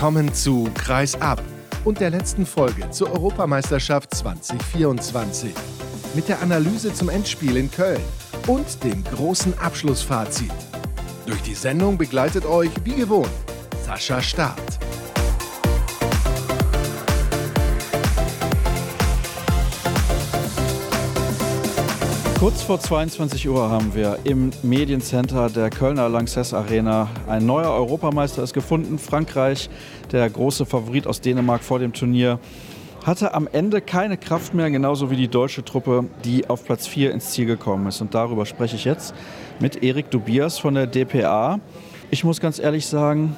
Willkommen zu Kreis ab und der letzten Folge zur Europameisterschaft 2024. Mit der Analyse zum Endspiel in Köln und dem großen Abschlussfazit. Durch die Sendung begleitet euch, wie gewohnt, Sascha Staat. Kurz vor 22 Uhr haben wir im Mediencenter der Kölner Lanxess Arena ein neuer Europameister ist gefunden. Frankreich, der große Favorit aus Dänemark vor dem Turnier, hatte am Ende keine Kraft mehr, genauso wie die deutsche Truppe, die auf Platz 4 ins Ziel gekommen ist. Und darüber spreche ich jetzt mit Erik Dubias von der DPA. Ich muss ganz ehrlich sagen,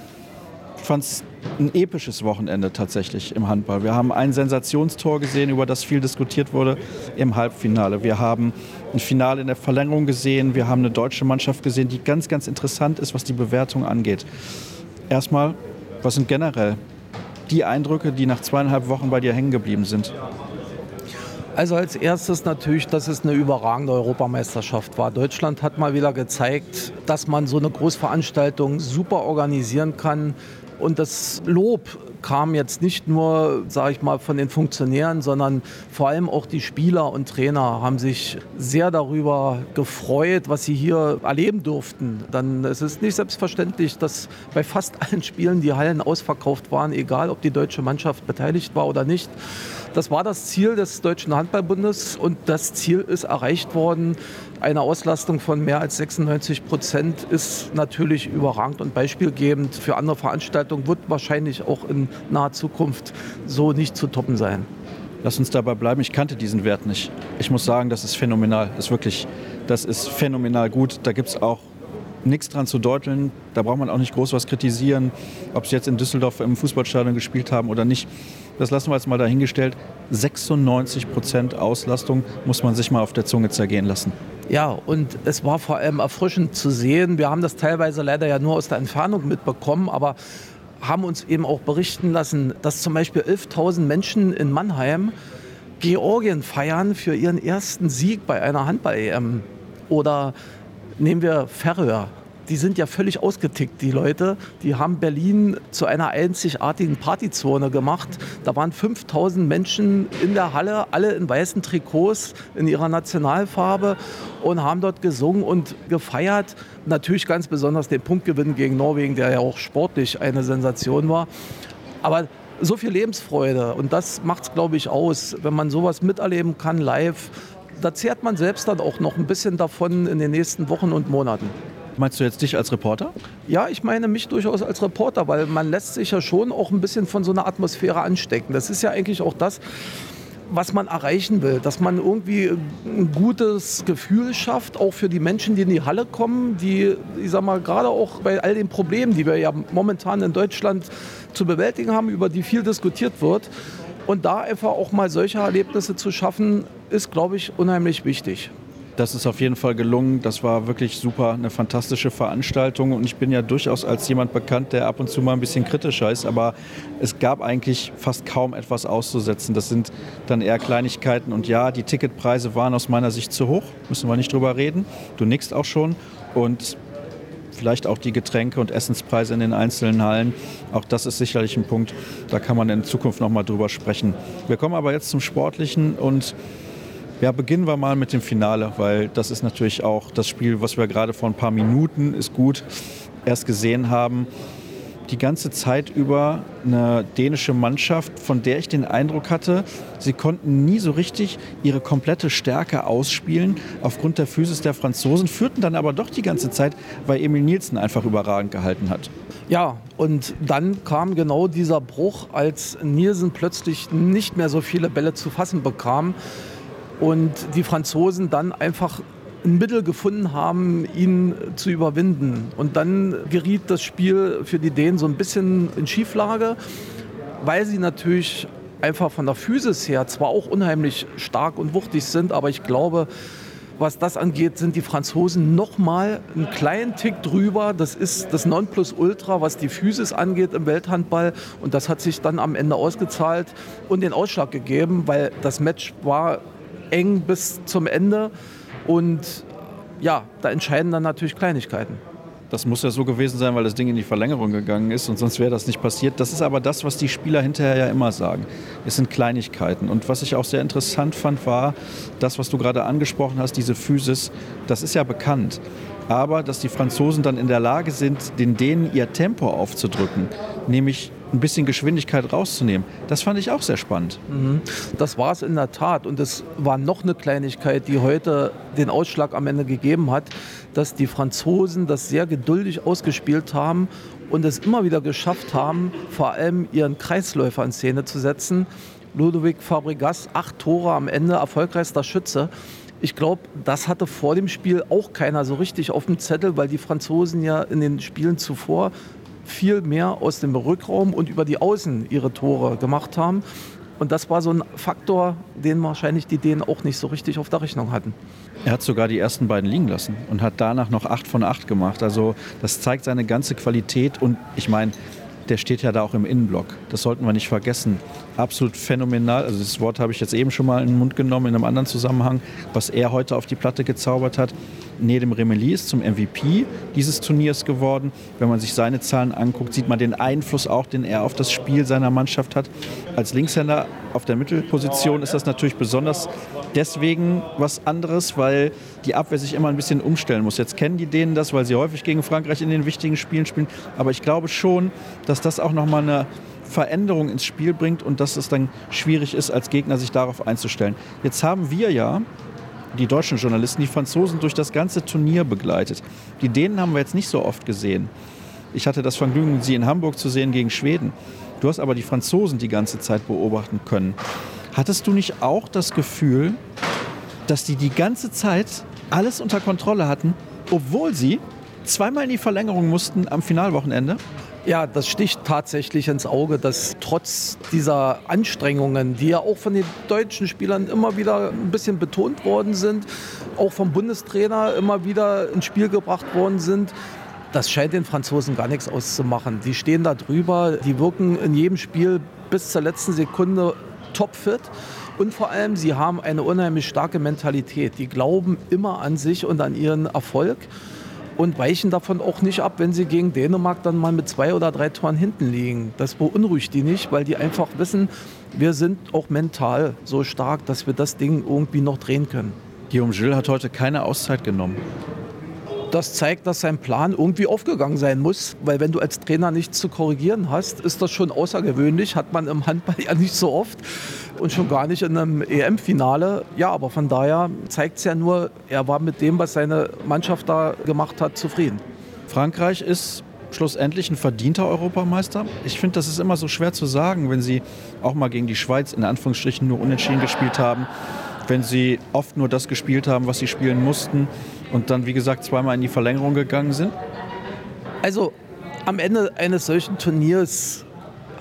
fand es ein episches Wochenende tatsächlich im Handball. Wir haben ein Sensationstor gesehen, über das viel diskutiert wurde im Halbfinale. Wir haben ein Finale in der Verlängerung gesehen. Wir haben eine deutsche Mannschaft gesehen, die ganz, ganz interessant ist, was die Bewertung angeht. Erstmal, was sind generell die Eindrücke, die nach zweieinhalb Wochen bei dir hängen geblieben sind? Also als erstes natürlich, dass es eine überragende Europameisterschaft war. Deutschland hat mal wieder gezeigt, dass man so eine Großveranstaltung super organisieren kann. Und das Lob kam jetzt nicht nur, sage ich mal, von den Funktionären, sondern vor allem auch die Spieler und Trainer haben sich sehr darüber gefreut, was sie hier erleben durften. Dann es ist nicht selbstverständlich, dass bei fast allen Spielen die Hallen ausverkauft waren, egal ob die deutsche Mannschaft beteiligt war oder nicht. Das war das Ziel des Deutschen Handballbundes und das Ziel ist erreicht worden. Eine Auslastung von mehr als 96 Prozent ist natürlich überragend und beispielgebend für andere Veranstaltungen, wird wahrscheinlich auch in naher Zukunft so nicht zu toppen sein. Lass uns dabei bleiben. Ich kannte diesen Wert nicht. Ich muss sagen, das ist phänomenal. Das ist wirklich, das ist phänomenal gut. Da gibt es auch nichts dran zu deuteln. Da braucht man auch nicht groß was kritisieren, ob sie jetzt in Düsseldorf im Fußballstadion gespielt haben oder nicht. Das lassen wir jetzt mal dahingestellt. 96 Prozent Auslastung muss man sich mal auf der Zunge zergehen lassen. Ja, und es war vor allem erfrischend zu sehen. Wir haben das teilweise leider ja nur aus der Entfernung mitbekommen, aber haben uns eben auch berichten lassen, dass zum Beispiel 11.000 Menschen in Mannheim Georgien feiern für ihren ersten Sieg bei einer Handball-EM. Oder nehmen wir Färöer die sind ja völlig ausgetickt, die Leute. Die haben Berlin zu einer einzigartigen Partyzone gemacht. Da waren 5000 Menschen in der Halle, alle in weißen Trikots in ihrer Nationalfarbe und haben dort gesungen und gefeiert. Natürlich ganz besonders den Punktgewinn gegen Norwegen, der ja auch sportlich eine Sensation war. Aber so viel Lebensfreude und das macht es, glaube ich, aus, wenn man sowas miterleben kann live. Da zehrt man selbst dann auch noch ein bisschen davon in den nächsten Wochen und Monaten. Meinst du jetzt dich als Reporter? Ja, ich meine mich durchaus als Reporter, weil man lässt sich ja schon auch ein bisschen von so einer Atmosphäre anstecken. Das ist ja eigentlich auch das, was man erreichen will, dass man irgendwie ein gutes Gefühl schafft, auch für die Menschen, die in die Halle kommen, die, ich sag mal, gerade auch bei all den Problemen, die wir ja momentan in Deutschland zu bewältigen haben, über die viel diskutiert wird. Und da einfach auch mal solche Erlebnisse zu schaffen, ist, glaube ich, unheimlich wichtig. Das ist auf jeden Fall gelungen. Das war wirklich super, eine fantastische Veranstaltung. Und ich bin ja durchaus als jemand bekannt, der ab und zu mal ein bisschen kritischer ist. Aber es gab eigentlich fast kaum etwas auszusetzen. Das sind dann eher Kleinigkeiten. Und ja, die Ticketpreise waren aus meiner Sicht zu hoch. Müssen wir nicht drüber reden. Du nickst auch schon. Und vielleicht auch die Getränke und Essenspreise in den einzelnen Hallen. Auch das ist sicherlich ein Punkt, da kann man in Zukunft noch mal drüber sprechen. Wir kommen aber jetzt zum Sportlichen und ja, beginnen wir mal mit dem Finale, weil das ist natürlich auch das Spiel, was wir gerade vor ein paar Minuten, ist gut, erst gesehen haben. Die ganze Zeit über eine dänische Mannschaft, von der ich den Eindruck hatte, sie konnten nie so richtig ihre komplette Stärke ausspielen aufgrund der Physis der Franzosen, führten dann aber doch die ganze Zeit, weil Emil Nielsen einfach überragend gehalten hat. Ja, und dann kam genau dieser Bruch, als Nielsen plötzlich nicht mehr so viele Bälle zu fassen bekam und die Franzosen dann einfach ein Mittel gefunden haben, ihn zu überwinden. Und dann geriet das Spiel für die Dänen so ein bisschen in Schieflage, weil sie natürlich einfach von der Physis her zwar auch unheimlich stark und wuchtig sind, aber ich glaube, was das angeht, sind die Franzosen noch mal einen kleinen Tick drüber. Das ist das Nonplusultra, was die Physis angeht im Welthandball. Und das hat sich dann am Ende ausgezahlt und den Ausschlag gegeben, weil das Match war eng bis zum Ende. Und ja, da entscheiden dann natürlich Kleinigkeiten. Das muss ja so gewesen sein, weil das Ding in die Verlängerung gegangen ist und sonst wäre das nicht passiert. Das ist aber das, was die Spieler hinterher ja immer sagen. Es sind Kleinigkeiten. Und was ich auch sehr interessant fand, war das, was du gerade angesprochen hast, diese Physis. Das ist ja bekannt. Aber dass die Franzosen dann in der Lage sind, den Dänen ihr Tempo aufzudrücken, nämlich ein bisschen Geschwindigkeit rauszunehmen. Das fand ich auch sehr spannend. Mhm. Das war es in der Tat. Und es war noch eine Kleinigkeit, die heute den Ausschlag am Ende gegeben hat, dass die Franzosen das sehr geduldig ausgespielt haben und es immer wieder geschafft haben, vor allem ihren Kreisläufer in Szene zu setzen. Ludovic Fabregas, acht Tore am Ende, erfolgreichster Schütze. Ich glaube, das hatte vor dem Spiel auch keiner so richtig auf dem Zettel, weil die Franzosen ja in den Spielen zuvor viel mehr aus dem Rückraum und über die Außen ihre Tore gemacht haben. Und das war so ein Faktor, den wahrscheinlich die Dänen auch nicht so richtig auf der Rechnung hatten. Er hat sogar die ersten beiden liegen lassen und hat danach noch acht von acht gemacht. Also das zeigt seine ganze Qualität und ich meine, der steht ja da auch im Innenblock. Das sollten wir nicht vergessen. Absolut phänomenal. Also das Wort habe ich jetzt eben schon mal in den Mund genommen in einem anderen Zusammenhang, was er heute auf die Platte gezaubert hat. Nedem Remeli ist zum MVP dieses Turniers geworden. Wenn man sich seine Zahlen anguckt, sieht man den Einfluss auch, den er auf das Spiel seiner Mannschaft hat. Als Linkshänder auf der Mittelposition ist das natürlich besonders deswegen was anderes, weil die Abwehr sich immer ein bisschen umstellen muss. Jetzt kennen die denen das, weil sie häufig gegen Frankreich in den wichtigen Spielen spielen. Aber ich glaube schon, dass das auch nochmal eine Veränderung ins Spiel bringt und dass es dann schwierig ist, als Gegner sich darauf einzustellen. Jetzt haben wir ja die deutschen Journalisten, die Franzosen durch das ganze Turnier begleitet. Die Dänen haben wir jetzt nicht so oft gesehen. Ich hatte das Vergnügen, sie in Hamburg zu sehen gegen Schweden. Du hast aber die Franzosen die ganze Zeit beobachten können. Hattest du nicht auch das Gefühl, dass die die ganze Zeit alles unter Kontrolle hatten, obwohl sie zweimal in die Verlängerung mussten am Finalwochenende? Ja, das sticht tatsächlich ins Auge, dass trotz dieser Anstrengungen, die ja auch von den deutschen Spielern immer wieder ein bisschen betont worden sind, auch vom Bundestrainer immer wieder ins Spiel gebracht worden sind, das scheint den Franzosen gar nichts auszumachen. Die stehen da drüber, die wirken in jedem Spiel bis zur letzten Sekunde topfit. Und vor allem, sie haben eine unheimlich starke Mentalität. Die glauben immer an sich und an ihren Erfolg und weichen davon auch nicht ab, wenn sie gegen Dänemark dann mal mit zwei oder drei Toren hinten liegen. Das beunruhigt die nicht, weil die einfach wissen, wir sind auch mental so stark, dass wir das Ding irgendwie noch drehen können. Guillaume Gilles hat heute keine Auszeit genommen. Das zeigt, dass sein Plan irgendwie aufgegangen sein muss, weil wenn du als Trainer nichts zu korrigieren hast, ist das schon außergewöhnlich, hat man im Handball ja nicht so oft und schon gar nicht in einem EM-Finale. Ja, aber von daher zeigt es ja nur, er war mit dem, was seine Mannschaft da gemacht hat, zufrieden. Frankreich ist schlussendlich ein verdienter Europameister. Ich finde, das ist immer so schwer zu sagen, wenn sie auch mal gegen die Schweiz in Anführungsstrichen nur unentschieden gespielt haben, wenn sie oft nur das gespielt haben, was sie spielen mussten und dann, wie gesagt, zweimal in die Verlängerung gegangen sind. Also am Ende eines solchen Turniers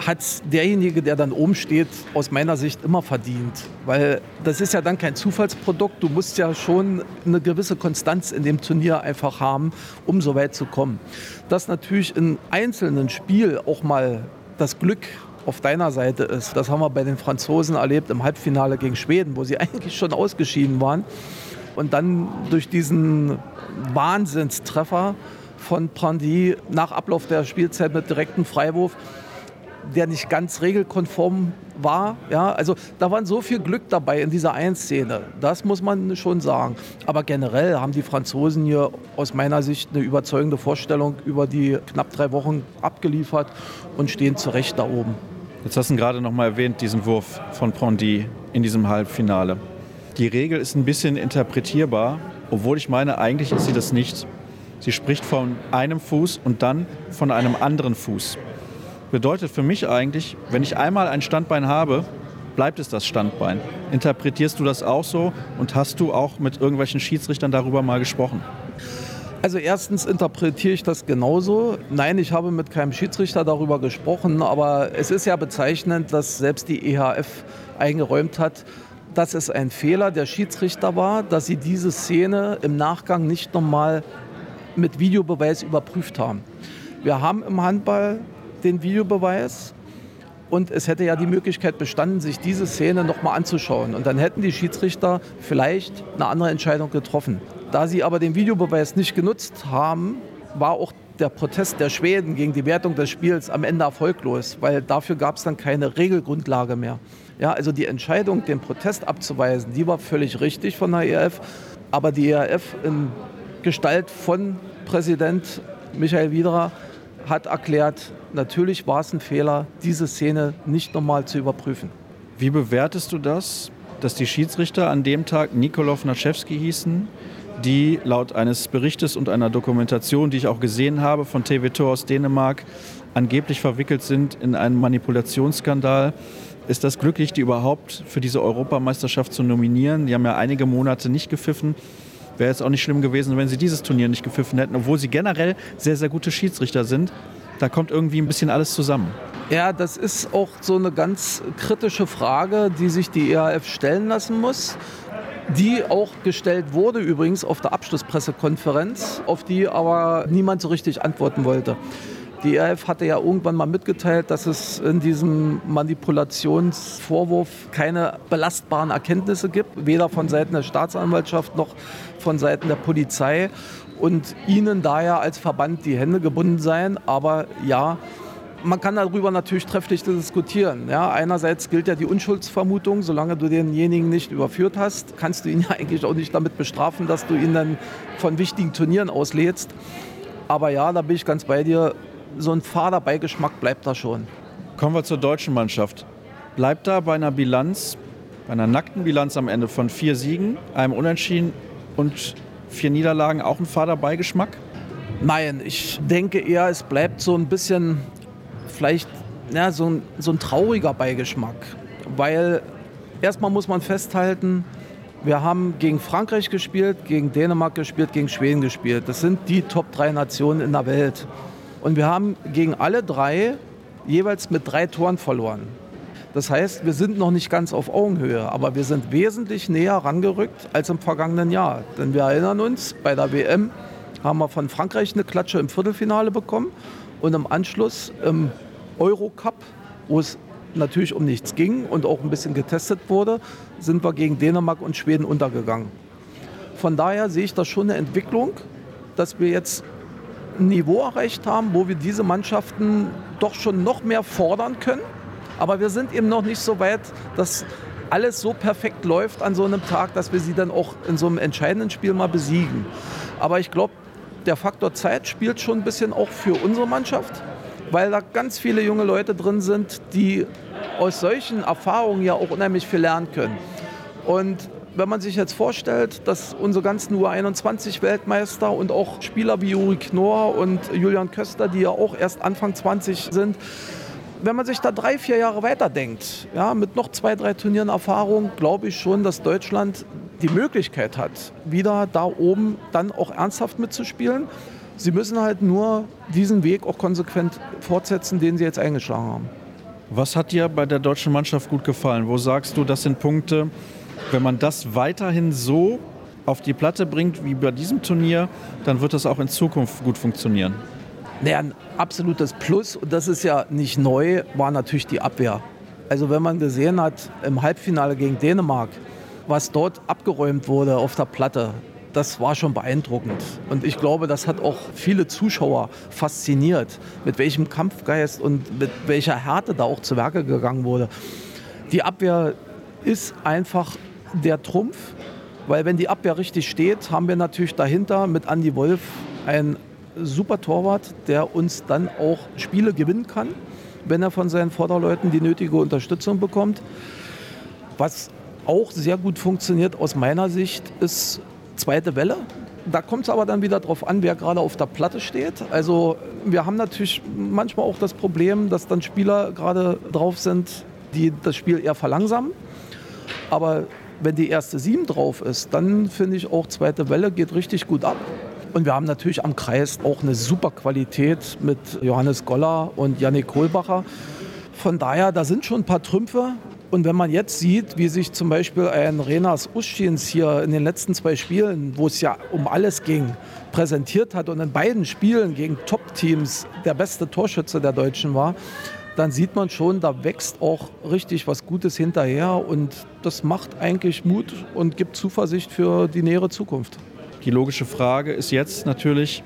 hat derjenige, der dann oben steht, aus meiner Sicht immer verdient. Weil das ist ja dann kein Zufallsprodukt. Du musst ja schon eine gewisse Konstanz in dem Turnier einfach haben, um so weit zu kommen. Dass natürlich in einzelnen Spiel auch mal das Glück auf deiner Seite ist. Das haben wir bei den Franzosen erlebt im Halbfinale gegen Schweden, wo sie eigentlich schon ausgeschieden waren. Und dann durch diesen Wahnsinnstreffer von Brandy nach Ablauf der Spielzeit mit direktem Freiwurf der nicht ganz regelkonform war. Ja, also da war so viel Glück dabei in dieser Einszene. Das muss man schon sagen. Aber generell haben die Franzosen hier aus meiner Sicht eine überzeugende Vorstellung über die knapp drei Wochen abgeliefert und stehen zu Recht da oben. Jetzt hast du gerade noch mal erwähnt, diesen Wurf von Pondy in diesem Halbfinale. Die Regel ist ein bisschen interpretierbar, obwohl ich meine, eigentlich ist sie das nicht. Sie spricht von einem Fuß und dann von einem anderen Fuß bedeutet für mich eigentlich, wenn ich einmal ein Standbein habe, bleibt es das Standbein. Interpretierst du das auch so und hast du auch mit irgendwelchen Schiedsrichtern darüber mal gesprochen? Also erstens interpretiere ich das genauso. Nein, ich habe mit keinem Schiedsrichter darüber gesprochen, aber es ist ja bezeichnend, dass selbst die EHF eingeräumt hat, dass es ein Fehler der Schiedsrichter war, dass sie diese Szene im Nachgang nicht nochmal mit Videobeweis überprüft haben. Wir haben im Handball den Videobeweis. Und es hätte ja die Möglichkeit bestanden, sich diese Szene nochmal anzuschauen. Und dann hätten die Schiedsrichter vielleicht eine andere Entscheidung getroffen. Da sie aber den Videobeweis nicht genutzt haben, war auch der Protest der Schweden gegen die Wertung des Spiels am Ende erfolglos, weil dafür gab es dann keine Regelgrundlage mehr. Ja, also die Entscheidung, den Protest abzuweisen, die war völlig richtig von der ERF, aber die ERF in Gestalt von Präsident Michael Widerer hat erklärt, natürlich war es ein Fehler, diese Szene nicht nochmal zu überprüfen. Wie bewertest du das, dass die Schiedsrichter an dem Tag Nikolov Naschewski hießen, die laut eines Berichtes und einer Dokumentation, die ich auch gesehen habe von TV Tor aus Dänemark, angeblich verwickelt sind in einen Manipulationsskandal. Ist das glücklich, die überhaupt für diese Europameisterschaft zu nominieren? Die haben ja einige Monate nicht gepfiffen. Wäre jetzt auch nicht schlimm gewesen, wenn sie dieses Turnier nicht gepfiffen hätten, obwohl sie generell sehr, sehr gute Schiedsrichter sind. Da kommt irgendwie ein bisschen alles zusammen. Ja, das ist auch so eine ganz kritische Frage, die sich die ERF stellen lassen muss die auch gestellt wurde übrigens auf der Abschlusspressekonferenz, auf die aber niemand so richtig antworten wollte. Die ERF hatte ja irgendwann mal mitgeteilt, dass es in diesem Manipulationsvorwurf keine belastbaren Erkenntnisse gibt, weder von Seiten der Staatsanwaltschaft noch von Seiten der Polizei und ihnen daher als Verband die Hände gebunden seien. Aber ja, man kann darüber natürlich trefflich diskutieren. Ja, einerseits gilt ja die Unschuldsvermutung, solange du denjenigen nicht überführt hast, kannst du ihn ja eigentlich auch nicht damit bestrafen, dass du ihn dann von wichtigen Turnieren auslädst. Aber ja, da bin ich ganz bei dir, so ein fader Beigeschmack bleibt da schon. Kommen wir zur deutschen Mannschaft. Bleibt da bei einer Bilanz, bei einer nackten Bilanz am Ende von vier Siegen, einem Unentschieden und vier Niederlagen auch ein fader Beigeschmack? Nein, ich denke eher, es bleibt so ein bisschen vielleicht ja, so, ein, so ein trauriger Beigeschmack. Weil erstmal muss man festhalten, wir haben gegen Frankreich gespielt, gegen Dänemark gespielt, gegen Schweden gespielt. Das sind die Top 3 Nationen in der Welt. Und wir haben gegen alle drei jeweils mit drei Toren verloren. Das heißt, wir sind noch nicht ganz auf Augenhöhe, aber wir sind wesentlich näher rangerückt als im vergangenen Jahr. Denn wir erinnern uns, bei der WM haben wir von Frankreich eine Klatsche im Viertelfinale bekommen und im Anschluss im Eurocup, wo es natürlich um nichts ging und auch ein bisschen getestet wurde, sind wir gegen Dänemark und Schweden untergegangen. Von daher sehe ich das schon eine Entwicklung, dass wir jetzt ein Niveau erreicht haben, wo wir diese Mannschaften doch schon noch mehr fordern können. Aber wir sind eben noch nicht so weit, dass alles so perfekt läuft an so einem Tag, dass wir sie dann auch in so einem entscheidenden Spiel mal besiegen. Aber ich glaube, der Faktor Zeit spielt schon ein bisschen auch für unsere Mannschaft weil da ganz viele junge Leute drin sind, die aus solchen Erfahrungen ja auch unheimlich viel lernen können. Und wenn man sich jetzt vorstellt, dass unsere ganzen U21-Weltmeister und auch Spieler wie Juri Knorr und Julian Köster, die ja auch erst Anfang 20 sind, wenn man sich da drei, vier Jahre weiterdenkt, ja, mit noch zwei, drei Turnieren Erfahrung, glaube ich schon, dass Deutschland die Möglichkeit hat, wieder da oben dann auch ernsthaft mitzuspielen. Sie müssen halt nur diesen Weg auch konsequent fortsetzen, den Sie jetzt eingeschlagen haben. Was hat dir bei der deutschen Mannschaft gut gefallen? Wo sagst du, das sind Punkte, wenn man das weiterhin so auf die Platte bringt wie bei diesem Turnier, dann wird das auch in Zukunft gut funktionieren? Naja, ein absolutes Plus, und das ist ja nicht neu, war natürlich die Abwehr. Also wenn man gesehen hat im Halbfinale gegen Dänemark, was dort abgeräumt wurde auf der Platte, das war schon beeindruckend. Und ich glaube, das hat auch viele Zuschauer fasziniert, mit welchem Kampfgeist und mit welcher Härte da auch zu Werke gegangen wurde. Die Abwehr ist einfach der Trumpf, weil wenn die Abwehr richtig steht, haben wir natürlich dahinter mit Andy Wolf einen super Torwart, der uns dann auch Spiele gewinnen kann, wenn er von seinen Vorderleuten die nötige Unterstützung bekommt. Was auch sehr gut funktioniert aus meiner Sicht, ist zweite Welle. Da kommt es aber dann wieder darauf an, wer gerade auf der Platte steht. Also wir haben natürlich manchmal auch das Problem, dass dann Spieler gerade drauf sind, die das Spiel eher verlangsamen. Aber wenn die erste Sieben drauf ist, dann finde ich auch zweite Welle geht richtig gut ab. Und wir haben natürlich am Kreis auch eine super Qualität mit Johannes Goller und Yannick Kohlbacher. Von daher, da sind schon ein paar Trümpfe. Und wenn man jetzt sieht, wie sich zum Beispiel ein Renas Uschins hier in den letzten zwei Spielen, wo es ja um alles ging, präsentiert hat und in beiden Spielen gegen Top-Teams der beste Torschütze der Deutschen war, dann sieht man schon, da wächst auch richtig was Gutes hinterher und das macht eigentlich Mut und gibt Zuversicht für die nähere Zukunft. Die logische Frage ist jetzt natürlich,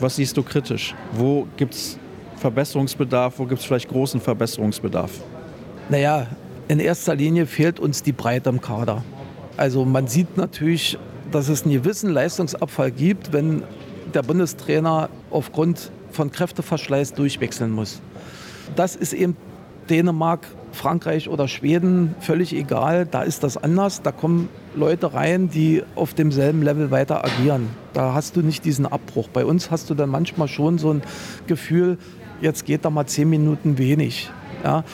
Was siehst du kritisch? Wo gibt es Verbesserungsbedarf? Wo gibt es vielleicht großen Verbesserungsbedarf? Naja, in erster Linie fehlt uns die Breite im Kader. Also man sieht natürlich, dass es einen gewissen Leistungsabfall gibt, wenn der Bundestrainer aufgrund von Kräfteverschleiß durchwechseln muss. Das ist eben Dänemark, Frankreich oder Schweden völlig egal. Da ist das anders. Da kommen Leute rein, die auf demselben Level weiter agieren. Da hast du nicht diesen Abbruch. Bei uns hast du dann manchmal schon so ein Gefühl, jetzt geht da mal zehn Minuten wenig. Ja,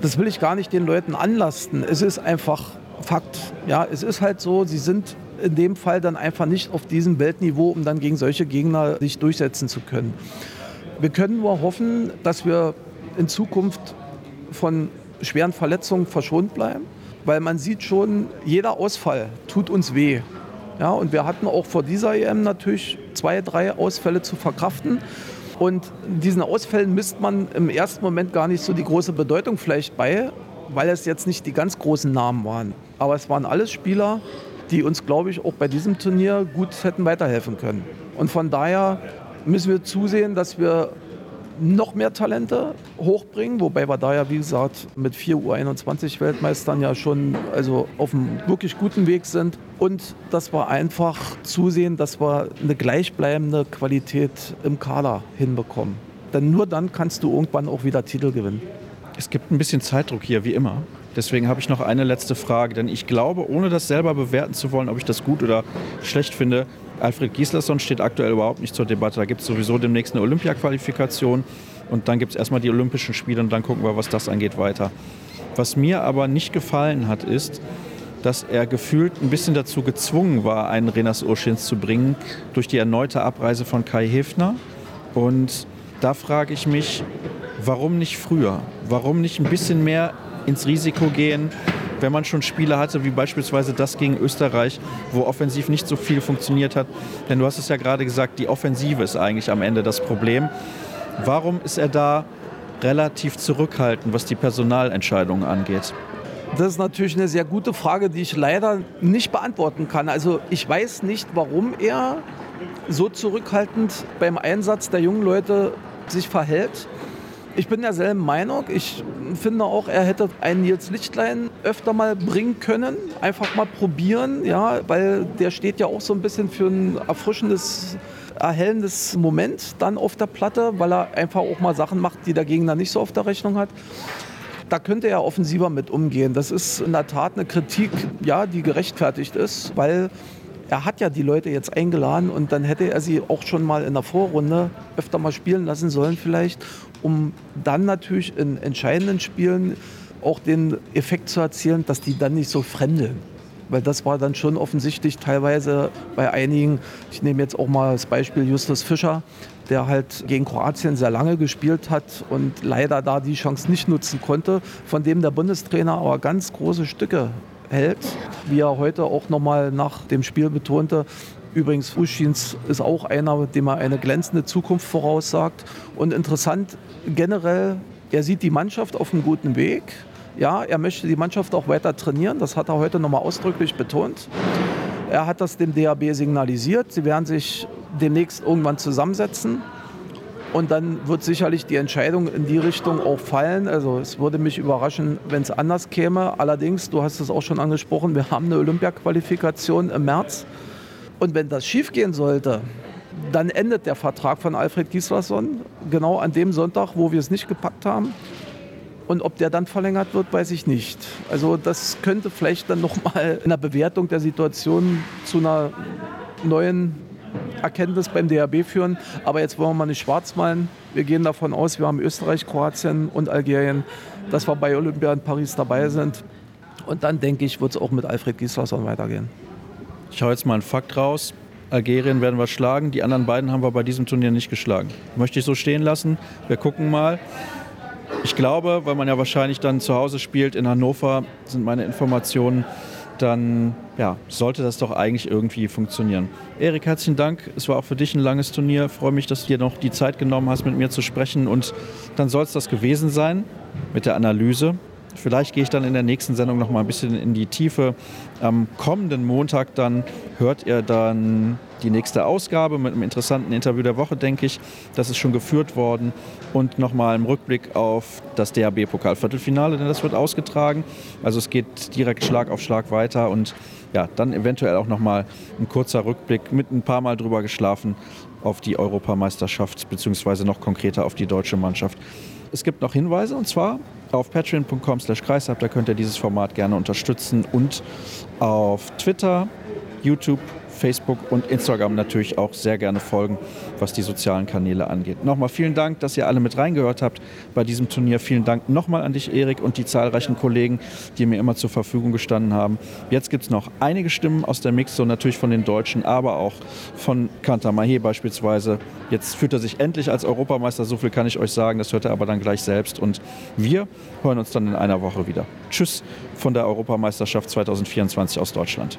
das will ich gar nicht den Leuten anlasten. Es ist einfach Fakt. Ja, es ist halt so, sie sind in dem Fall dann einfach nicht auf diesem Weltniveau, um dann gegen solche Gegner sich durchsetzen zu können. Wir können nur hoffen, dass wir in Zukunft von schweren Verletzungen verschont bleiben, weil man sieht schon, jeder Ausfall tut uns weh. Ja, und wir hatten auch vor dieser EM natürlich zwei, drei Ausfälle zu verkraften. Und diesen Ausfällen misst man im ersten Moment gar nicht so die große Bedeutung vielleicht bei, weil es jetzt nicht die ganz großen Namen waren. Aber es waren alles Spieler, die uns, glaube ich, auch bei diesem Turnier gut hätten weiterhelfen können. Und von daher müssen wir zusehen, dass wir noch mehr Talente hochbringen, wobei wir da ja, wie gesagt, mit vier U21-Weltmeistern ja schon also auf einem wirklich guten Weg sind. Und dass wir einfach zusehen, dass wir eine gleichbleibende Qualität im Kader hinbekommen. Denn nur dann kannst du irgendwann auch wieder Titel gewinnen. Es gibt ein bisschen Zeitdruck hier, wie immer. Deswegen habe ich noch eine letzte Frage, denn ich glaube, ohne das selber bewerten zu wollen, ob ich das gut oder schlecht finde, Alfred Gislason steht aktuell überhaupt nicht zur Debatte. Da gibt es sowieso demnächst eine Olympia-Qualifikation und dann gibt es erstmal die Olympischen Spiele und dann gucken wir, was das angeht, weiter. Was mir aber nicht gefallen hat, ist, dass er gefühlt ein bisschen dazu gezwungen war, einen Renas Urschins zu bringen durch die erneute Abreise von Kai Hefner. Und da frage ich mich, warum nicht früher? Warum nicht ein bisschen mehr ins Risiko gehen, wenn man schon Spiele hatte, wie beispielsweise das gegen Österreich, wo offensiv nicht so viel funktioniert hat. Denn du hast es ja gerade gesagt, die Offensive ist eigentlich am Ende das Problem. Warum ist er da relativ zurückhaltend, was die Personalentscheidungen angeht? Das ist natürlich eine sehr gute Frage, die ich leider nicht beantworten kann. Also ich weiß nicht, warum er so zurückhaltend beim Einsatz der jungen Leute sich verhält. Ich bin derselben Meinung. Ich finde auch, er hätte einen Nils Lichtlein öfter mal bringen können. Einfach mal probieren, ja, weil der steht ja auch so ein bisschen für ein erfrischendes, erhellendes Moment dann auf der Platte, weil er einfach auch mal Sachen macht, die der Gegner nicht so auf der Rechnung hat. Da könnte er offensiver mit umgehen. Das ist in der Tat eine Kritik, ja, die gerechtfertigt ist, weil er hat ja die Leute jetzt eingeladen und dann hätte er sie auch schon mal in der Vorrunde öfter mal spielen lassen sollen vielleicht, um dann natürlich in entscheidenden Spielen auch den Effekt zu erzielen, dass die dann nicht so fremdeln. Weil das war dann schon offensichtlich teilweise bei einigen, ich nehme jetzt auch mal das Beispiel Justus Fischer, der halt gegen Kroatien sehr lange gespielt hat und leider da die Chance nicht nutzen konnte, von dem der Bundestrainer aber ganz große Stücke hält. Wie er heute auch nochmal nach dem Spiel betonte, Übrigens, Uschins ist auch einer, dem er eine glänzende Zukunft voraussagt. Und interessant generell, er sieht die Mannschaft auf einem guten Weg. Ja, er möchte die Mannschaft auch weiter trainieren. Das hat er heute nochmal ausdrücklich betont. Er hat das dem DAB signalisiert. Sie werden sich demnächst irgendwann zusammensetzen. Und dann wird sicherlich die Entscheidung in die Richtung auch fallen. Also es würde mich überraschen, wenn es anders käme. Allerdings, du hast es auch schon angesprochen, wir haben eine Olympia-Qualifikation im März. Und wenn das schiefgehen sollte, dann endet der Vertrag von Alfred Gislason genau an dem Sonntag, wo wir es nicht gepackt haben. Und ob der dann verlängert wird, weiß ich nicht. Also das könnte vielleicht dann nochmal in der Bewertung der Situation zu einer neuen Erkenntnis beim DHB führen. Aber jetzt wollen wir mal nicht schwarz malen. Wir gehen davon aus, wir haben Österreich, Kroatien und Algerien, dass wir bei Olympia in Paris dabei sind. Und dann denke ich, wird es auch mit Alfred Gislason weitergehen. Ich hau jetzt mal einen Fakt raus. Algerien werden wir schlagen. Die anderen beiden haben wir bei diesem Turnier nicht geschlagen. Möchte ich so stehen lassen. Wir gucken mal. Ich glaube, weil man ja wahrscheinlich dann zu Hause spielt in Hannover, sind meine Informationen, dann ja, sollte das doch eigentlich irgendwie funktionieren. Erik, herzlichen Dank. Es war auch für dich ein langes Turnier. Ich freue mich, dass du dir noch die Zeit genommen hast, mit mir zu sprechen. Und dann soll es das gewesen sein mit der Analyse. Vielleicht gehe ich dann in der nächsten Sendung noch mal ein bisschen in die Tiefe. Am kommenden Montag dann hört ihr dann die nächste Ausgabe mit einem interessanten Interview der Woche, denke ich. Das ist schon geführt worden. Und nochmal im Rückblick auf das DHB-Pokal-Viertelfinale, denn das wird ausgetragen. Also es geht direkt Schlag auf Schlag weiter und ja, dann eventuell auch nochmal ein kurzer Rückblick mit ein paar Mal drüber geschlafen auf die Europameisterschaft, beziehungsweise noch konkreter auf die deutsche Mannschaft. Es gibt noch Hinweise und zwar auf patreon.com slash kreisab, da könnt ihr dieses Format gerne unterstützen und auf Twitter, YouTube Facebook und Instagram natürlich auch sehr gerne folgen, was die sozialen Kanäle angeht. Nochmal vielen Dank, dass ihr alle mit reingehört habt bei diesem Turnier. Vielen Dank nochmal an dich, Erik, und die zahlreichen Kollegen, die mir immer zur Verfügung gestanden haben. Jetzt gibt es noch einige Stimmen aus der Mixzone, natürlich von den Deutschen, aber auch von Kanta Mahe beispielsweise. Jetzt fühlt er sich endlich als Europameister, so viel kann ich euch sagen, das hört er aber dann gleich selbst. Und wir hören uns dann in einer Woche wieder. Tschüss von der Europameisterschaft 2024 aus Deutschland.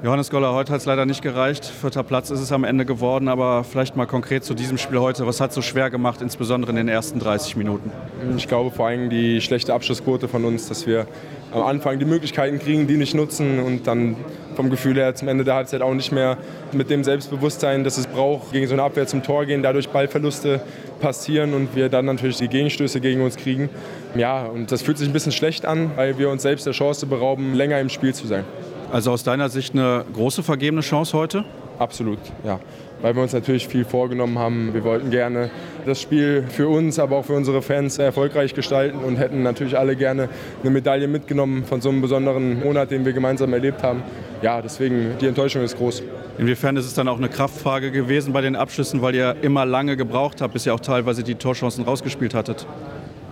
Johannes Goller, heute hat es leider nicht gereicht. Vierter Platz ist es am Ende geworden, aber vielleicht mal konkret zu diesem Spiel heute. Was hat es so schwer gemacht, insbesondere in den ersten 30 Minuten? Ich glaube vor allem die schlechte Abschlussquote von uns, dass wir am Anfang die Möglichkeiten kriegen, die nicht nutzen und dann vom Gefühl her zum Ende der Halbzeit auch nicht mehr mit dem Selbstbewusstsein, das es braucht, gegen so eine Abwehr zum Tor gehen, dadurch Ballverluste passieren und wir dann natürlich die Gegenstöße gegen uns kriegen. Ja, und das fühlt sich ein bisschen schlecht an, weil wir uns selbst der Chance berauben, länger im Spiel zu sein. Also aus deiner Sicht eine große vergebene Chance heute? Absolut, ja. Weil wir uns natürlich viel vorgenommen haben. Wir wollten gerne das Spiel für uns, aber auch für unsere Fans erfolgreich gestalten und hätten natürlich alle gerne eine Medaille mitgenommen von so einem besonderen Monat, den wir gemeinsam erlebt haben. Ja, deswegen die Enttäuschung ist groß. Inwiefern ist es dann auch eine Kraftfrage gewesen bei den Abschlüssen, weil ihr immer lange gebraucht habt, bis ihr auch teilweise die Torchancen rausgespielt hattet?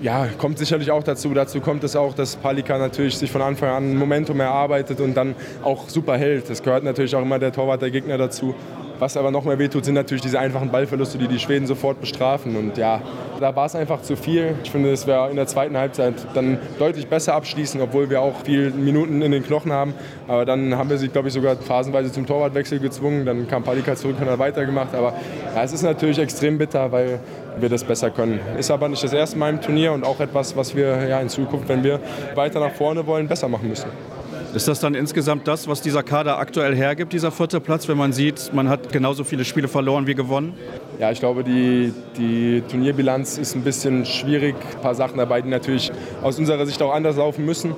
Ja, kommt sicherlich auch dazu. Dazu kommt es auch, dass Palika natürlich sich von Anfang an Momentum erarbeitet und dann auch super hält. Das gehört natürlich auch immer der Torwart der Gegner dazu. Was aber noch mehr wehtut, sind natürlich diese einfachen Ballverluste, die die Schweden sofort bestrafen. Und ja, da war es einfach zu viel. Ich finde, es wäre in der zweiten Halbzeit dann deutlich besser abschließen, obwohl wir auch viele Minuten in den Knochen haben. Aber dann haben wir sie, glaube ich, sogar phasenweise zum Torwartwechsel gezwungen. Dann kam Palika zurück und hat weitergemacht. Aber ja, es ist natürlich extrem bitter, weil wir das besser können. Ist aber nicht das erste Mal im Turnier und auch etwas, was wir ja, in Zukunft, wenn wir weiter nach vorne wollen, besser machen müssen. Ist das dann insgesamt das, was dieser Kader aktuell hergibt, dieser vierte Platz, wenn man sieht, man hat genauso viele Spiele verloren wie gewonnen? Ja, ich glaube, die, die Turnierbilanz ist ein bisschen schwierig. Ein paar Sachen dabei, die natürlich aus unserer Sicht auch anders laufen müssen.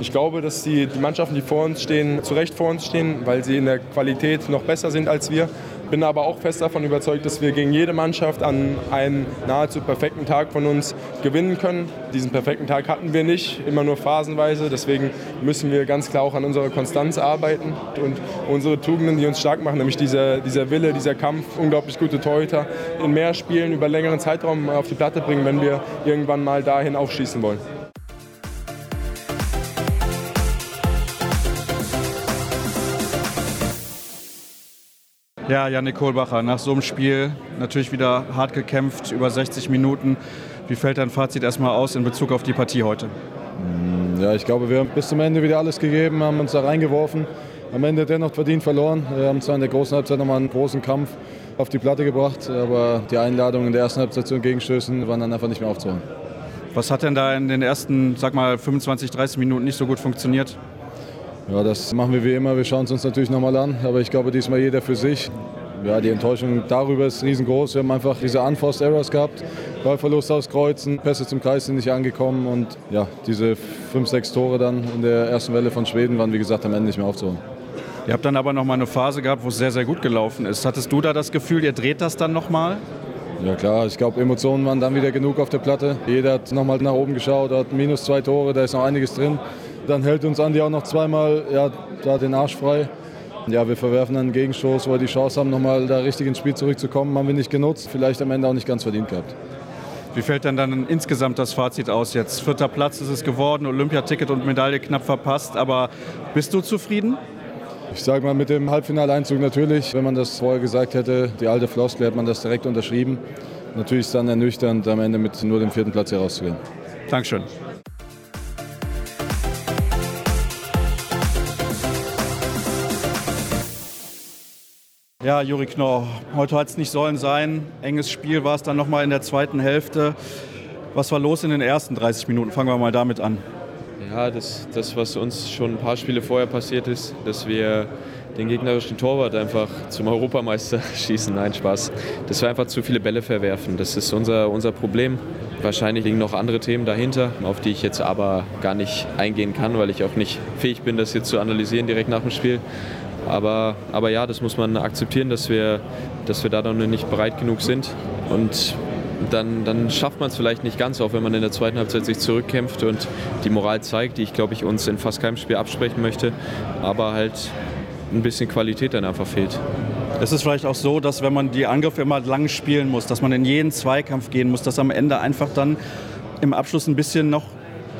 Ich glaube, dass die, die Mannschaften, die vor uns stehen, zu Recht vor uns stehen, weil sie in der Qualität noch besser sind als wir. Bin aber auch fest davon überzeugt, dass wir gegen jede Mannschaft an einem nahezu perfekten Tag von uns gewinnen können. Diesen perfekten Tag hatten wir nicht, immer nur phasenweise. Deswegen müssen wir ganz klar auch an unserer Konstanz arbeiten und unsere Tugenden, die uns stark machen, nämlich dieser, dieser Wille, dieser Kampf, unglaublich gute Torhüter, in mehr Spielen über längeren Zeitraum auf die Platte bringen, wenn wir irgendwann mal dahin aufschießen wollen. Ja, Janik Kohlbacher, nach so einem Spiel natürlich wieder hart gekämpft, über 60 Minuten. Wie fällt dein Fazit erstmal aus in Bezug auf die Partie heute? Mm, ja, ich glaube, wir haben bis zum Ende wieder alles gegeben, haben uns da reingeworfen. Am Ende dennoch verdient verloren. Wir haben zwar in der großen Halbzeit nochmal einen großen Kampf auf die Platte gebracht, aber die Einladungen in der ersten Halbzeit zu den Gegenstößen waren dann einfach nicht mehr aufzuholen. Was hat denn da in den ersten, sag mal, 25, 30 Minuten nicht so gut funktioniert? Ja, das machen wir wie immer. Wir schauen es uns natürlich nochmal an, aber ich glaube diesmal jeder für sich. Ja, die Enttäuschung darüber ist riesengroß. Wir haben einfach diese Unforced Errors gehabt, Ballverlust aus Kreuzen, Pässe zum Kreis sind nicht angekommen und ja, diese fünf, sechs Tore dann in der ersten Welle von Schweden waren wie gesagt am Ende nicht mehr aufzuholen. Ihr habt dann aber noch mal eine Phase gehabt, wo es sehr, sehr gut gelaufen ist. Hattest du da das Gefühl, ihr dreht das dann noch mal? Ja klar, ich glaube, Emotionen waren dann wieder genug auf der Platte. Jeder hat nochmal nach oben geschaut, hat minus zwei Tore, da ist noch einiges drin. Dann hält uns Andi auch noch zweimal ja, da den Arsch frei. Ja, wir verwerfen einen Gegenstoß, wo wir die Chance haben, nochmal da richtig ins Spiel zurückzukommen. Haben wir nicht genutzt, vielleicht am Ende auch nicht ganz verdient gehabt. Wie fällt denn dann insgesamt das Fazit aus jetzt? Vierter Platz ist es geworden, Olympiaticket und Medaille knapp verpasst, aber bist du zufrieden? Ich sage mal mit dem Halbfinaleinzug natürlich, wenn man das vorher gesagt hätte, die alte Floskel, hätte man das direkt unterschrieben. Natürlich ist es dann ernüchternd, am Ende mit nur dem vierten Platz hier rauszugehen. Dankeschön. Ja, Juri Knorr, heute hat es nicht sollen sein. Enges Spiel war es dann nochmal in der zweiten Hälfte. Was war los in den ersten 30 Minuten? Fangen wir mal damit an. Ja, das, das, was uns schon ein paar Spiele vorher passiert ist, dass wir den gegnerischen Torwart einfach zum Europameister schießen. Nein, Spaß. Dass wir einfach zu viele Bälle verwerfen. Das ist unser, unser Problem. Wahrscheinlich liegen noch andere Themen dahinter, auf die ich jetzt aber gar nicht eingehen kann, weil ich auch nicht fähig bin, das jetzt zu analysieren direkt nach dem Spiel. Aber, aber ja, das muss man akzeptieren, dass wir, dass wir da noch nicht bereit genug sind. Und dann, dann schafft man es vielleicht nicht ganz, auch wenn man in der zweiten Halbzeit sich zurückkämpft und die Moral zeigt, die ich glaube ich uns in fast keinem Spiel absprechen möchte. Aber halt ein bisschen Qualität dann einfach fehlt. Es ist vielleicht auch so, dass wenn man die Angriffe immer lang spielen muss, dass man in jeden Zweikampf gehen muss, dass am Ende einfach dann im Abschluss ein bisschen noch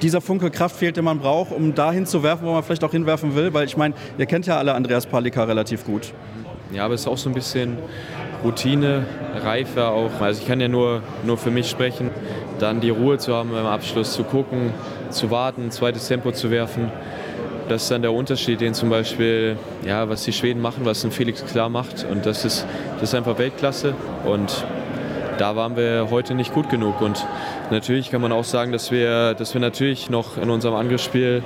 dieser Funke Kraft fehlt, den man braucht, um dahin zu werfen, wo man vielleicht auch hinwerfen will. Weil ich meine, ihr kennt ja alle Andreas Palika relativ gut. Ja, aber es ist auch so ein bisschen Routine, Reife auch. Also ich kann ja nur, nur für mich sprechen, dann die Ruhe zu haben beim Abschluss, zu gucken, zu warten, zweites Tempo zu werfen. Das ist dann der Unterschied, den zum Beispiel, ja, was die Schweden machen, was ein Felix klar macht. Und das ist, das ist einfach Weltklasse. Und da waren wir heute nicht gut genug. Und natürlich kann man auch sagen, dass wir, dass wir natürlich noch in unserem Angriffsspiel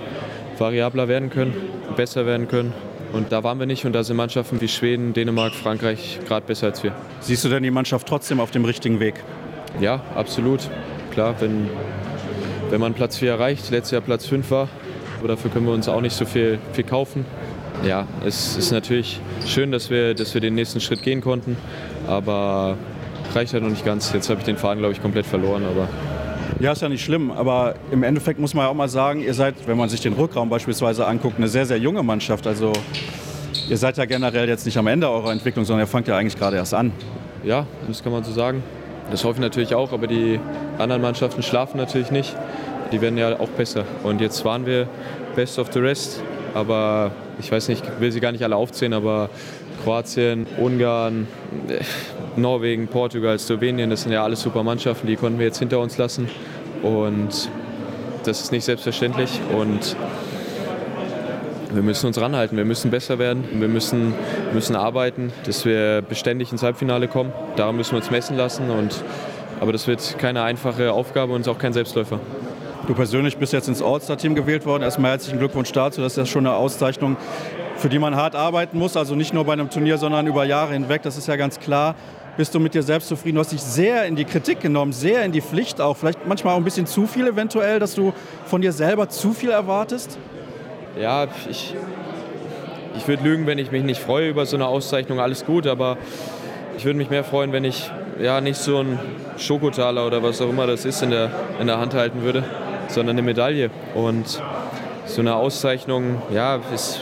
variabler werden können, besser werden können. Und da waren wir nicht und da sind Mannschaften wie Schweden, Dänemark, Frankreich gerade besser als wir. Siehst du denn die Mannschaft trotzdem auf dem richtigen Weg? Ja, absolut. Klar, wenn, wenn man Platz 4 erreicht, letztes Jahr Platz 5 war, aber dafür können wir uns auch nicht so viel, viel kaufen. Ja, es ist natürlich schön, dass wir, dass wir den nächsten Schritt gehen konnten, aber reicht halt noch nicht ganz. Jetzt habe ich den Faden, glaube ich, komplett verloren. Aber ja, ist ja nicht schlimm, aber im Endeffekt muss man ja auch mal sagen, ihr seid, wenn man sich den Rückraum beispielsweise anguckt, eine sehr, sehr junge Mannschaft. Also ihr seid ja generell jetzt nicht am Ende eurer Entwicklung, sondern ihr fangt ja eigentlich gerade erst an. Ja, das kann man so sagen. Das hoffe ich natürlich auch, aber die anderen Mannschaften schlafen natürlich nicht die werden ja auch besser. Und jetzt waren wir Best of the Rest, aber ich weiß nicht, ich will sie gar nicht alle aufzählen, aber Kroatien, Ungarn, Norwegen, Portugal, Slowenien, das sind ja alles super Mannschaften, die konnten wir jetzt hinter uns lassen. Und das ist nicht selbstverständlich. Und wir müssen uns ranhalten, wir müssen besser werden, wir müssen, müssen arbeiten, dass wir beständig ins Halbfinale kommen. Daran müssen wir uns messen lassen. Und, aber das wird keine einfache Aufgabe und ist auch kein Selbstläufer. Du persönlich bist jetzt ins All-Star-Team gewählt worden. Erstmal herzlichen Glückwunsch dazu. Das ist ja schon eine Auszeichnung, für die man hart arbeiten muss. Also nicht nur bei einem Turnier, sondern über Jahre hinweg. Das ist ja ganz klar. Bist du mit dir selbst zufrieden? Du hast dich sehr in die Kritik genommen, sehr in die Pflicht auch. Vielleicht manchmal auch ein bisschen zu viel eventuell, dass du von dir selber zu viel erwartest? Ja, ich, ich würde lügen, wenn ich mich nicht freue über so eine Auszeichnung. Alles gut, aber ich würde mich mehr freuen, wenn ich ja nicht so einen Schokotaler oder was auch immer das ist in der, in der Hand halten würde sondern eine Medaille. Und so eine Auszeichnung, ja, ist,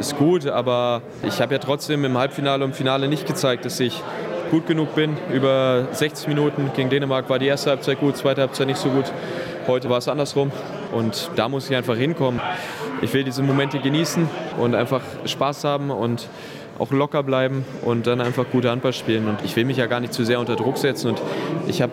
ist gut, aber ich habe ja trotzdem im Halbfinale und Finale nicht gezeigt, dass ich gut genug bin. Über 60 Minuten gegen Dänemark war die erste Halbzeit gut, zweite Halbzeit nicht so gut. Heute war es andersrum und da muss ich einfach hinkommen. Ich will diese Momente genießen und einfach Spaß haben und auch locker bleiben und dann einfach gute Handball spielen. Und ich will mich ja gar nicht zu sehr unter Druck setzen. Und ich habe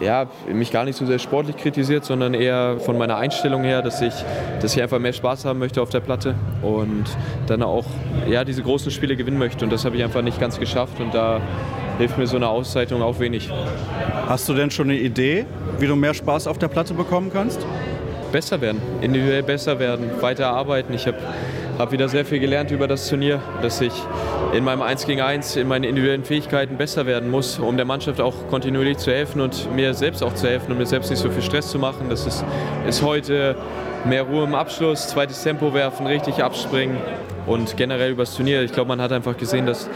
ja, mich gar nicht so sehr sportlich kritisiert, sondern eher von meiner Einstellung her, dass ich, dass ich einfach mehr Spaß haben möchte auf der Platte und dann auch ja, diese großen Spiele gewinnen möchte. Und das habe ich einfach nicht ganz geschafft und da hilft mir so eine Auszeichnung auch wenig. Hast du denn schon eine Idee, wie du mehr Spaß auf der Platte bekommen kannst? Besser werden, individuell besser werden, weiter arbeiten. Ich habe habe wieder sehr viel gelernt über das Turnier, dass ich in meinem 1 gegen 1, in meinen individuellen Fähigkeiten besser werden muss, um der Mannschaft auch kontinuierlich zu helfen und mir selbst auch zu helfen und mir selbst nicht so viel Stress zu machen. Das ist, ist heute mehr Ruhe im Abschluss, zweites Tempo werfen, richtig abspringen und generell über das Turnier. Ich glaube, man hat einfach gesehen, dass,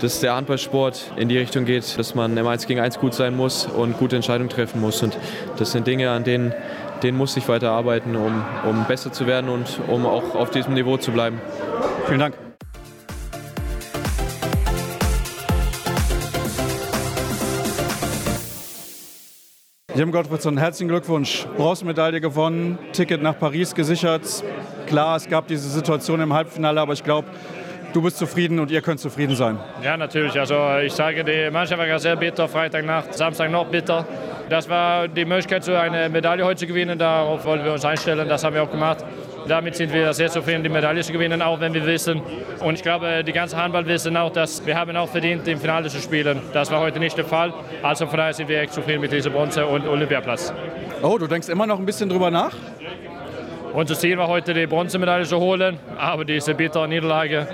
dass der Handballsport in die Richtung geht, dass man im 1 gegen 1 gut sein muss und gute Entscheidungen treffen muss. Und das sind Dinge, an denen den muss ich weiter arbeiten, um, um besser zu werden und um auch auf diesem Niveau zu bleiben. Vielen Dank. Jim Gottfriedson, herzlichen Glückwunsch. Bronzemedaille gewonnen, Ticket nach Paris gesichert. Klar, es gab diese Situation im Halbfinale, aber ich glaube, du bist zufrieden und ihr könnt zufrieden sein. Ja, natürlich. Also ich sage, die Mannschaft war sehr bitter, Freitagnacht, Samstag noch bitter. Das war die Möglichkeit, so eine Medaille heute zu gewinnen. Darauf wollten wir uns einstellen. Das haben wir auch gemacht. Damit sind wir sehr zufrieden, die Medaille zu gewinnen, auch wenn wir wissen. Und ich glaube, die ganze Handball wissen auch, dass wir haben auch verdient, im Finale zu spielen. Das war heute nicht der Fall. Also von daher sind wir echt zufrieden mit diesem Bronze und Olympiaplatz. Oh, du denkst immer noch ein bisschen drüber nach? Unser Ziel war heute, die Bronzemedaille zu holen, aber diese bittere Niederlage,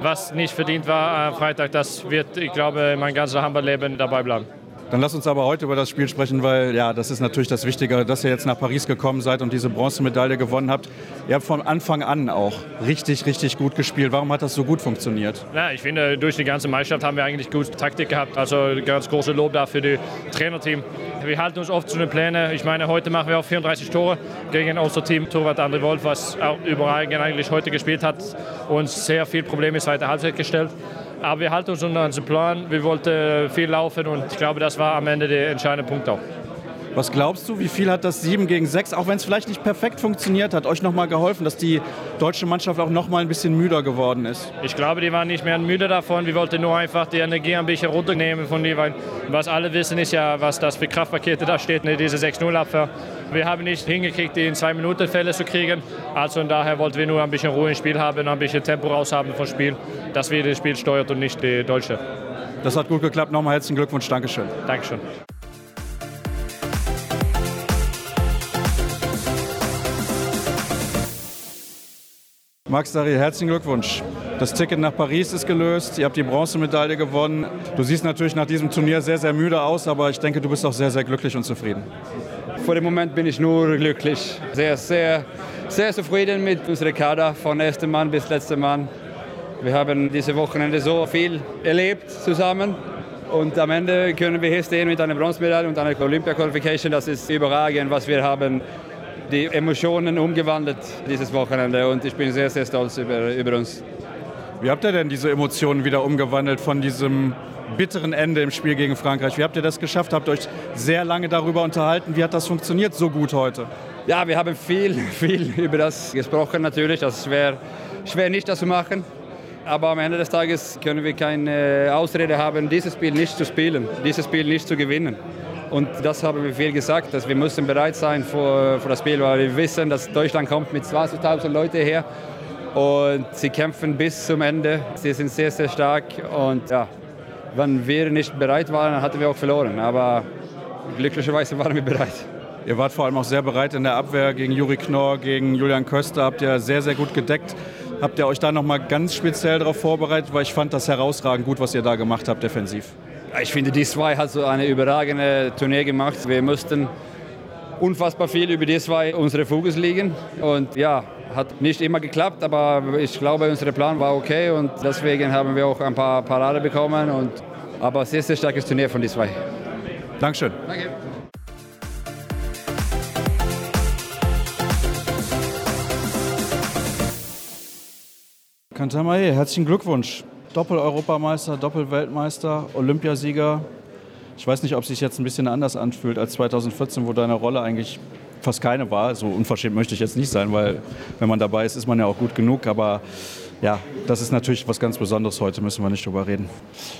was nicht verdient war am Freitag, das wird, ich glaube, mein ganzes Handballleben dabei bleiben. Dann lass uns aber heute über das Spiel sprechen, weil ja, das ist natürlich das Wichtige, dass ihr jetzt nach Paris gekommen seid und diese Bronzemedaille gewonnen habt. Ihr habt von Anfang an auch richtig, richtig gut gespielt. Warum hat das so gut funktioniert? Ja, ich finde, durch die ganze Meisterschaft haben wir eigentlich gut Taktik gehabt. Also ganz große Lob dafür das Trainerteam. Wir halten uns oft zu den Plänen. Ich meine, heute machen wir auch 34 Tore gegen unser Team. Torwart André Wolf, was auch überall eigentlich heute gespielt hat, uns sehr viel Probleme in zweiter Halbzeit gestellt. Aber wir halten uns unter unseren Plan. Wir wollten viel laufen und ich glaube, das war am Ende der entscheidende Punkt auch. Was glaubst du, wie viel hat das 7 gegen 6, auch wenn es vielleicht nicht perfekt funktioniert hat, euch nochmal geholfen, dass die deutsche Mannschaft auch nochmal ein bisschen müder geworden ist? Ich glaube, die waren nicht mehr müde davon. Wir wollten nur einfach die Energie ein bisschen runternehmen von weil was alle wissen ist ja, was das für Kraftpakete da steht, ne, diese 6-0-Abwehr. Wir haben nicht hingekriegt, die in zwei Minuten Fälle zu kriegen. Also daher wollten wir nur ein bisschen Ruhe im Spiel haben, ein bisschen Tempo raushaben vom Spiel, dass wir das Spiel steuert und nicht die Deutsche. Das hat gut geklappt. Nochmal herzlichen Glückwunsch. Dankeschön. Dankeschön. Max Dari, herzlichen Glückwunsch. Das Ticket nach Paris ist gelöst, ihr habt die Bronzemedaille gewonnen. Du siehst natürlich nach diesem Turnier sehr, sehr müde aus, aber ich denke, du bist auch sehr, sehr glücklich und zufrieden. Vor dem Moment bin ich nur glücklich. Sehr, sehr, sehr zufrieden mit unserer Kader, von ersten Mann bis letzten Mann. Wir haben diese Wochenende so viel erlebt zusammen. Und am Ende können wir hier stehen mit einer Bronzemedaille und einer Olympia-Qualification. Das ist überragend, was wir haben die Emotionen umgewandelt dieses Wochenende und ich bin sehr, sehr stolz über, über uns. Wie habt ihr denn diese Emotionen wieder umgewandelt von diesem bitteren Ende im Spiel gegen Frankreich? Wie habt ihr das geschafft? Habt ihr euch sehr lange darüber unterhalten? Wie hat das funktioniert so gut heute? Ja, wir haben viel, viel über das gesprochen natürlich. Das ist schwer, schwer nicht das zu machen. Aber am Ende des Tages können wir keine Ausrede haben, dieses Spiel nicht zu spielen, dieses Spiel nicht zu gewinnen. Und das haben wir viel gesagt, dass wir müssen bereit sein für, für das Spiel, weil wir wissen, dass Deutschland kommt mit 20.000 Leuten her und sie kämpfen bis zum Ende. Sie sind sehr, sehr stark und ja, wenn wir nicht bereit waren, dann hatten wir auch verloren. Aber glücklicherweise waren wir bereit. Ihr wart vor allem auch sehr bereit in der Abwehr gegen Juri Knorr, gegen Julian Köster, habt ihr sehr, sehr gut gedeckt. Habt ihr euch da nochmal ganz speziell darauf vorbereitet? Weil ich fand das herausragend gut, was ihr da gemacht habt defensiv. Ich finde, die zwei hat so eine überragende Turnier gemacht. Wir mussten unfassbar viel über die zwei unsere Fokus liegen. Und ja, hat nicht immer geklappt, aber ich glaube, unser Plan war okay und deswegen haben wir auch ein paar Parade bekommen. Und, aber sehr, sehr starkes Turnier von die zwei. Dankeschön. Danke. Kantamae, herzlichen Glückwunsch. Doppel-Europameister, Doppel-Weltmeister, Olympiasieger. Ich weiß nicht, ob es sich jetzt ein bisschen anders anfühlt als 2014, wo deine Rolle eigentlich fast keine war. So unverschämt möchte ich jetzt nicht sein, weil wenn man dabei ist, ist man ja auch gut genug. Aber ja, das ist natürlich was ganz Besonderes heute, müssen wir nicht drüber reden.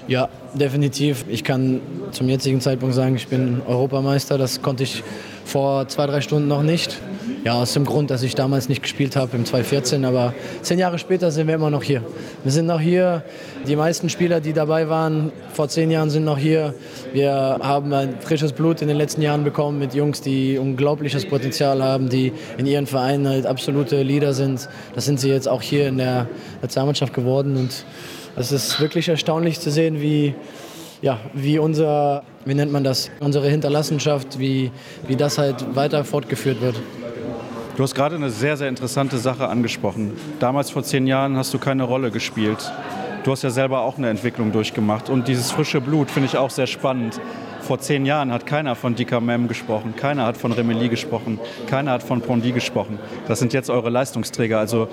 Ja, definitiv. Ich kann zum jetzigen Zeitpunkt sagen, ich bin Europameister. Das konnte ich vor zwei, drei Stunden noch nicht. Ja, aus dem Grund, dass ich damals nicht gespielt habe im 2014, aber zehn Jahre später sind wir immer noch hier. Wir sind noch hier. Die meisten Spieler, die dabei waren vor zehn Jahren, sind noch hier. Wir haben ein frisches Blut in den letzten Jahren bekommen mit Jungs, die unglaubliches Potenzial haben, die in ihren Vereinen halt absolute Leader sind. Das sind sie jetzt auch hier in der Nationalmannschaft geworden und es ist wirklich erstaunlich zu sehen, wie ja, wie unser, wie nennt man das, unsere Hinterlassenschaft, wie, wie das halt weiter fortgeführt wird. Du hast gerade eine sehr, sehr interessante Sache angesprochen. Damals vor zehn Jahren hast du keine Rolle gespielt. Du hast ja selber auch eine Entwicklung durchgemacht. Und dieses frische Blut finde ich auch sehr spannend. Vor zehn Jahren hat keiner von Dika Mem gesprochen, keiner hat von Remeli gesprochen, keiner hat von Pondi gesprochen. Das sind jetzt eure Leistungsträger. Also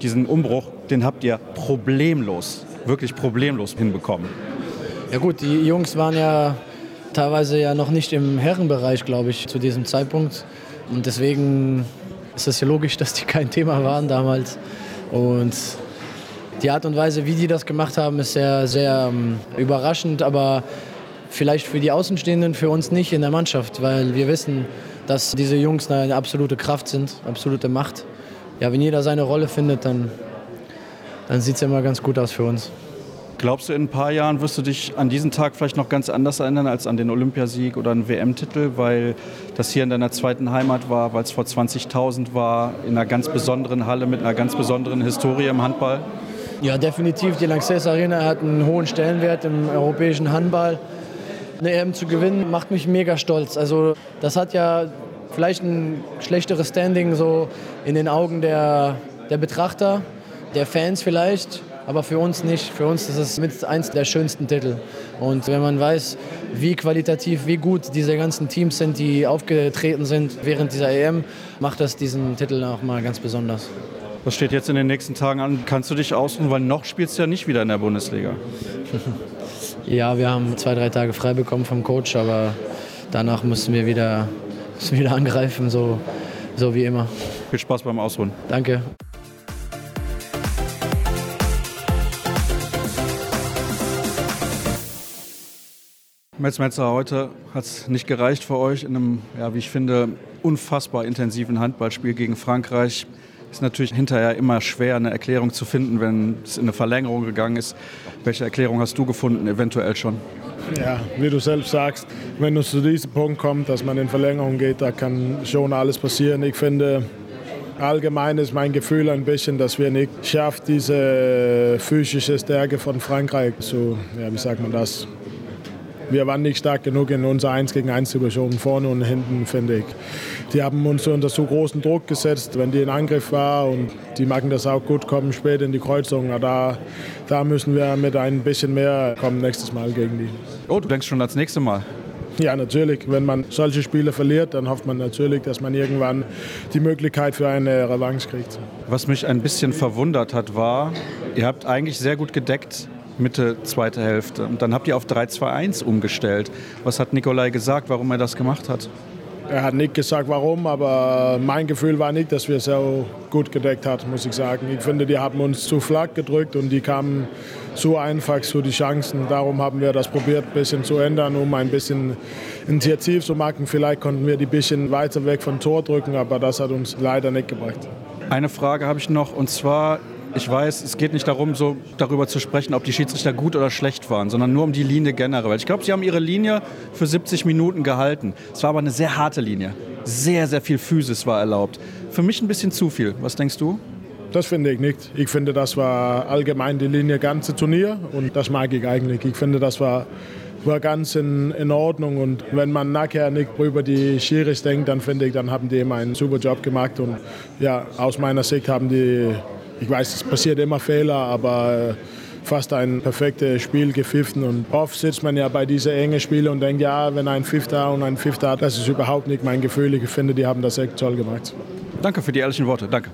diesen Umbruch, den habt ihr problemlos, wirklich problemlos hinbekommen. Ja gut, die Jungs waren ja teilweise ja noch nicht im Herrenbereich, glaube ich, zu diesem Zeitpunkt. Und deswegen ist es ja logisch, dass die kein Thema waren damals. Und die Art und Weise, wie die das gemacht haben, ist sehr, sehr ähm, überraschend. Aber vielleicht für die Außenstehenden, für uns nicht in der Mannschaft, weil wir wissen, dass diese Jungs eine absolute Kraft sind, absolute Macht. Ja, wenn jeder seine Rolle findet, dann, dann sieht es immer ganz gut aus für uns. Glaubst du, in ein paar Jahren wirst du dich an diesen Tag vielleicht noch ganz anders erinnern als an den Olympiasieg oder einen WM-Titel, weil das hier in deiner zweiten Heimat war, weil es vor 20.000 war, in einer ganz besonderen Halle mit einer ganz besonderen Historie im Handball? Ja, definitiv. Die Lanxess Arena hat einen hohen Stellenwert im europäischen Handball. Eine EM zu gewinnen macht mich mega stolz. Also das hat ja vielleicht ein schlechteres Standing so in den Augen der, der Betrachter, der Fans vielleicht aber für uns nicht. Für uns ist es mit eins der schönsten Titel. Und wenn man weiß, wie qualitativ, wie gut diese ganzen Teams sind, die aufgetreten sind während dieser EM, macht das diesen Titel auch mal ganz besonders. Was steht jetzt in den nächsten Tagen an? Kannst du dich ausruhen, weil noch spielst du ja nicht wieder in der Bundesliga. ja, wir haben zwei, drei Tage frei bekommen vom Coach, aber danach müssen wir wieder, müssen wieder angreifen, so, so wie immer. Viel Spaß beim Ausruhen. Danke. Metz Metzer, heute hat es nicht gereicht für euch in einem, ja, wie ich finde, unfassbar intensiven Handballspiel gegen Frankreich. Ist natürlich hinterher immer schwer, eine Erklärung zu finden, wenn es in eine Verlängerung gegangen ist. Welche Erklärung hast du gefunden, eventuell schon? Ja, wie du selbst sagst, wenn es zu diesem Punkt kommt, dass man in Verlängerung geht, da kann schon alles passieren. Ich finde, allgemein ist mein Gefühl ein bisschen, dass wir nicht schaffen, diese physische Stärke von Frankreich zu, ja, wie sagt man das, wir waren nicht stark genug in unserer 1 gegen 1 Situation vorne und hinten, finde ich. Die haben uns unter so großen Druck gesetzt, wenn die in Angriff war und die machen das auch gut, kommen spät in die Kreuzung. Da, da müssen wir mit ein bisschen mehr kommen nächstes Mal gegen die. Oh, du denkst schon als nächstes Mal? Ja, natürlich. Wenn man solche Spiele verliert, dann hofft man natürlich, dass man irgendwann die Möglichkeit für eine Revanche kriegt. Was mich ein bisschen verwundert hat, war, ihr habt eigentlich sehr gut gedeckt Mitte, zweite Hälfte. Und dann habt ihr auf 3-2-1 umgestellt. Was hat Nikolai gesagt, warum er das gemacht hat? Er hat nicht gesagt, warum, aber mein Gefühl war nicht, dass wir so gut gedeckt haben, muss ich sagen. Ich finde, die haben uns zu flach gedrückt und die kamen zu einfach zu die Chancen. Darum haben wir das probiert, ein bisschen zu ändern, um ein bisschen Initiativ zu machen. Vielleicht konnten wir die ein bisschen weiter weg vom Tor drücken, aber das hat uns leider nicht gebracht. Eine Frage habe ich noch und zwar ich weiß, es geht nicht darum, so darüber zu sprechen, ob die Schiedsrichter gut oder schlecht waren, sondern nur um die Linie generell. Ich glaube, sie haben ihre Linie für 70 Minuten gehalten. Es war aber eine sehr harte Linie. Sehr, sehr viel Physis war erlaubt. Für mich ein bisschen zu viel. Was denkst du? Das finde ich nicht. Ich finde, das war allgemein die Linie ganze Turnier und das mag ich eigentlich. Ich finde, das war, war ganz in, in Ordnung und wenn man nachher nicht über die Schiris denkt, dann finde ich, dann haben die immer einen super Job gemacht und ja, aus meiner Sicht haben die ich weiß, es passiert immer Fehler, aber äh, fast ein perfektes Spiel gepfiffen. Und oft sitzt man ja bei diesen engen Spielen und denkt, ja, wenn ein Fifter und ein Fifter hat, das ist überhaupt nicht mein Gefühl. Ich finde, die haben das echt toll gemacht. Danke für die ehrlichen Worte. Danke.